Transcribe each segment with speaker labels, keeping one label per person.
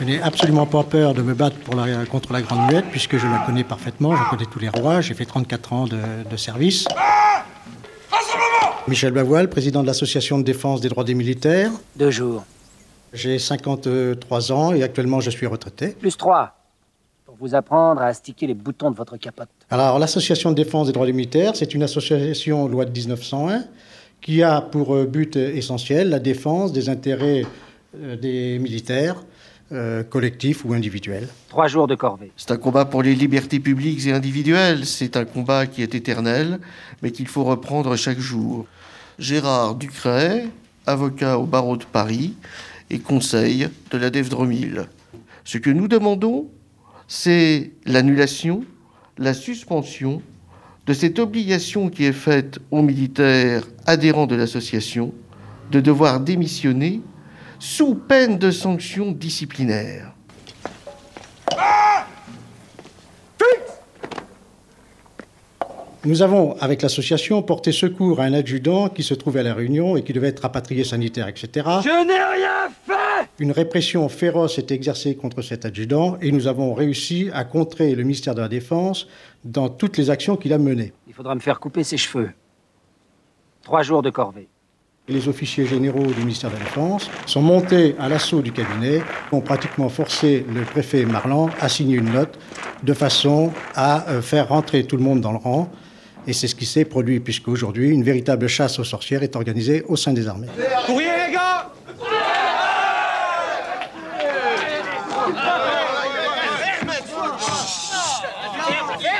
Speaker 1: Je n'ai absolument pas peur de me battre pour la- contre la Grande Muette, puisque je la connais parfaitement, je connais tous les rois, j'ai fait 34 ans de, de service. Michel Bavoil, président de l'Association de défense des droits des militaires.
Speaker 2: Deux jours.
Speaker 1: J'ai 53 ans et actuellement je suis retraité.
Speaker 2: Plus trois. Pour vous apprendre à astiquer les boutons de votre capote.
Speaker 1: Alors, l'Association de défense des droits des militaires, c'est une association loi de 1901 qui a pour euh, but essentiel la défense des intérêts euh, des militaires, euh, collectifs ou individuels.
Speaker 2: Trois jours de corvée.
Speaker 3: C'est un combat pour les libertés publiques et individuelles. C'est un combat qui est éternel, mais qu'il faut reprendre chaque jour. Gérard Ducret, avocat au barreau de Paris et conseil de la DEF-Dromil. Ce que nous demandons, c'est l'annulation, la suspension de cette obligation qui est faite aux militaires adhérents de l'association de devoir démissionner sous peine de sanctions disciplinaires.
Speaker 1: Nous avons, avec l'association, porté secours à un adjudant qui se trouvait à La Réunion et qui devait être rapatrié sanitaire, etc.
Speaker 2: Je n'ai rien fait
Speaker 1: Une répression féroce est exercée contre cet adjudant et nous avons réussi à contrer le ministère de la Défense dans toutes les actions qu'il a menées.
Speaker 2: Il faudra me faire couper ses cheveux. Trois jours de corvée.
Speaker 1: Les officiers généraux du ministère de la Défense sont montés à l'assaut du cabinet, ont pratiquement forcé le préfet Marlan à signer une note de façon à euh, faire rentrer tout le monde dans le rang. Et c'est ce qui s'est produit, puisqu'aujourd'hui, une véritable chasse aux sorcières est organisée au sein des armées.
Speaker 4: Courrier, les gars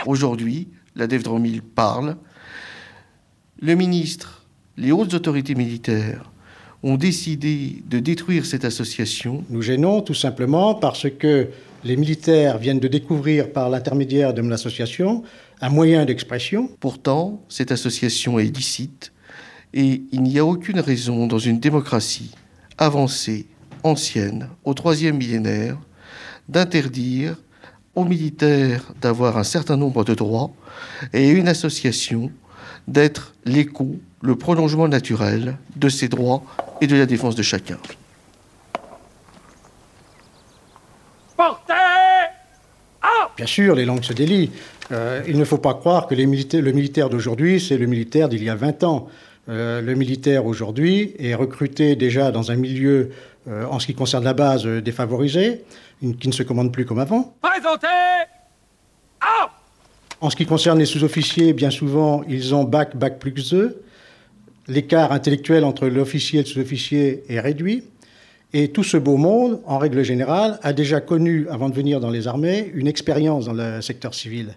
Speaker 3: Aujourd'hui, la DEF-Dromil parle. Le ministre, les hautes autorités militaires ont décidé de détruire cette association.
Speaker 1: Nous gênons tout simplement parce que les militaires viennent de découvrir par l'intermédiaire de mon association un moyen d'expression.
Speaker 3: Pourtant, cette association est licite et il n'y a aucune raison dans une démocratie avancée, ancienne, au troisième millénaire, d'interdire aux militaires d'avoir un certain nombre de droits et une association d'être l'écho, le prolongement naturel de ces droits et de la défense de chacun.
Speaker 4: Portez
Speaker 1: Bien sûr, les langues se délient. Euh, il ne faut pas croire que les le militaire d'aujourd'hui, c'est le militaire d'il y a 20 ans. Euh, le militaire aujourd'hui est recruté déjà dans un milieu, euh, en ce qui concerne la base, défavorisé, qui ne se commande plus comme avant.
Speaker 4: Présentez
Speaker 1: En ce qui concerne les sous-officiers, bien souvent, ils ont bac, bac plus 2. L'écart intellectuel entre l'officier et le sous-officier est réduit. Et tout ce beau monde, en règle générale, a déjà connu, avant de venir dans les armées, une expérience dans le secteur civil.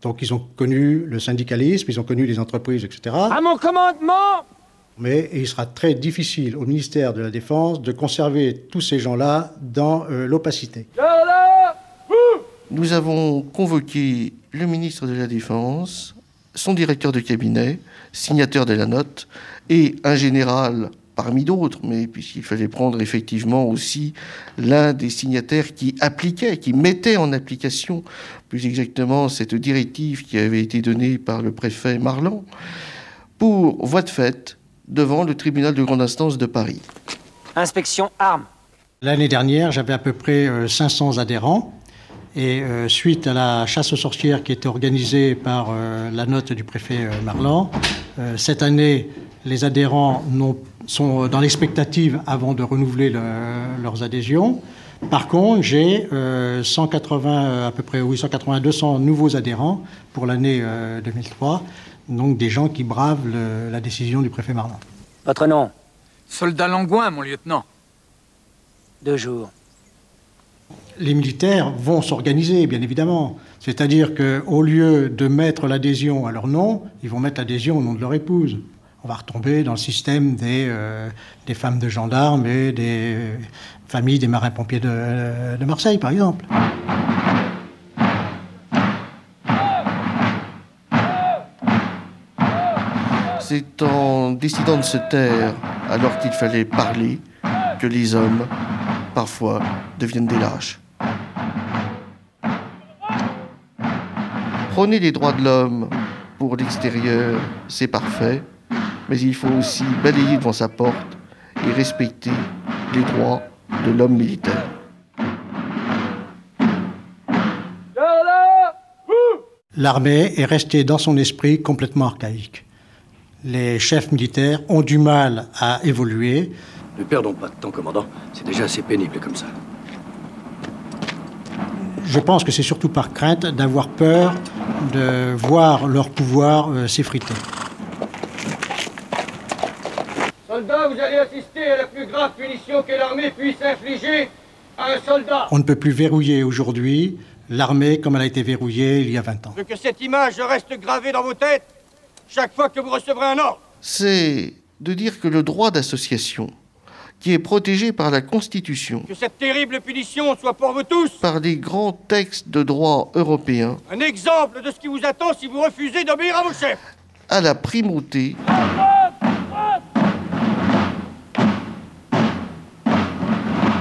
Speaker 1: Donc ils ont connu le syndicalisme, ils ont connu les entreprises, etc.
Speaker 2: À mon commandement
Speaker 1: Mais il sera très difficile au ministère de la Défense de conserver tous ces gens-là dans euh, l'opacité.
Speaker 3: Nous avons convoqué le ministre de la Défense, son directeur de cabinet, signateur de la note, et un général parmi d'autres, mais puisqu'il fallait prendre effectivement aussi l'un des signataires qui appliquait, qui mettait en application plus exactement cette directive qui avait été donnée par le préfet Marlan, pour voie de fait devant le tribunal de grande instance de Paris.
Speaker 2: Inspection armes.
Speaker 1: L'année dernière, j'avais à peu près euh, 500 adhérents. Et euh, suite à la chasse aux sorcières qui était organisée par euh, la note du préfet euh, Marlan, euh, cette année, les adhérents sont dans l'expectative avant de renouveler le- leurs adhésions. Par contre, j'ai euh, 180, euh, à peu près, oui, 180, 200 nouveaux adhérents pour l'année euh, 2003. Donc des gens qui bravent le- la décision du préfet Marlan.
Speaker 2: Votre nom?
Speaker 4: Soldat Langouin, mon lieutenant.
Speaker 2: Deux jours.
Speaker 1: Les militaires vont s'organiser, bien évidemment. C'est-à-dire qu'au lieu de mettre l'adhésion à leur nom, ils vont mettre l'adhésion au nom de leur épouse. On va retomber dans le système des, euh, femmes de gendarmes et des familles des marins-pompiers de, de Marseille, par exemple.
Speaker 3: C'est en décidant de se taire alors qu'il fallait parler que les hommes, parfois, deviennent des lâches. prôner les droits de l'homme pour l'extérieur, c'est parfait, mais il faut aussi balayer devant sa porte et respecter les droits de l'homme militaire.
Speaker 1: L'armée est restée dans son esprit complètement archaïque. Les chefs militaires ont du mal à évoluer.
Speaker 5: Ne perdons pas de temps, commandant. C'est déjà assez pénible comme ça.
Speaker 1: Je pense que c'est surtout par crainte d'avoir peur de voir leur pouvoir euh, s'effriter.
Speaker 6: Soldats, vous allez assister à la plus grave punition que l'armée puisse infliger à un soldat.
Speaker 1: On ne peut plus verrouiller aujourd'hui l'armée comme elle a été verrouillée il y a 20 ans.
Speaker 6: Je veux que cette image reste gravée dans vos têtes chaque fois que vous recevrez un ordre.
Speaker 3: C'est de dire que le droit d'association, qui est protégé par la Constitution,
Speaker 6: Que cette terrible punition soit pour vous tous.
Speaker 3: Par les grands textes de droit européens,
Speaker 6: un exemple de ce qui vous attend si vous refusez d'obéir à vos chefs.
Speaker 3: a la primauté.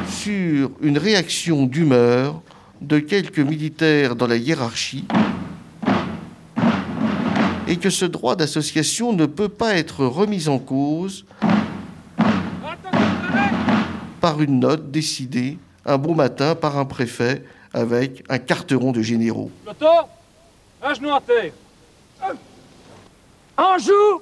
Speaker 3: Sur une réaction d'humeur de quelques militaires dans la hiérarchie. Et que ce droit d'association ne peut pas être remis en cause par une note décidée un beau matin par un préfet avec un carteron de généraux.
Speaker 6: Loto, un genou à terre. En joue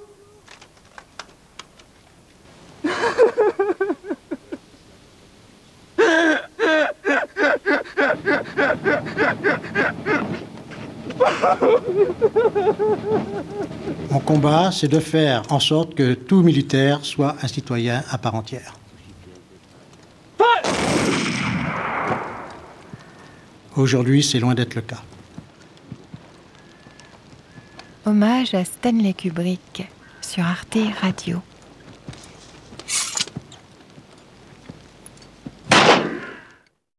Speaker 1: Mon combat, c'est de faire en sorte que tout militaire soit un citoyen à part entière. Aujourd'hui, c'est loin d'être le cas.
Speaker 7: Hommage à Stanley Kubrick sur Arte Radio.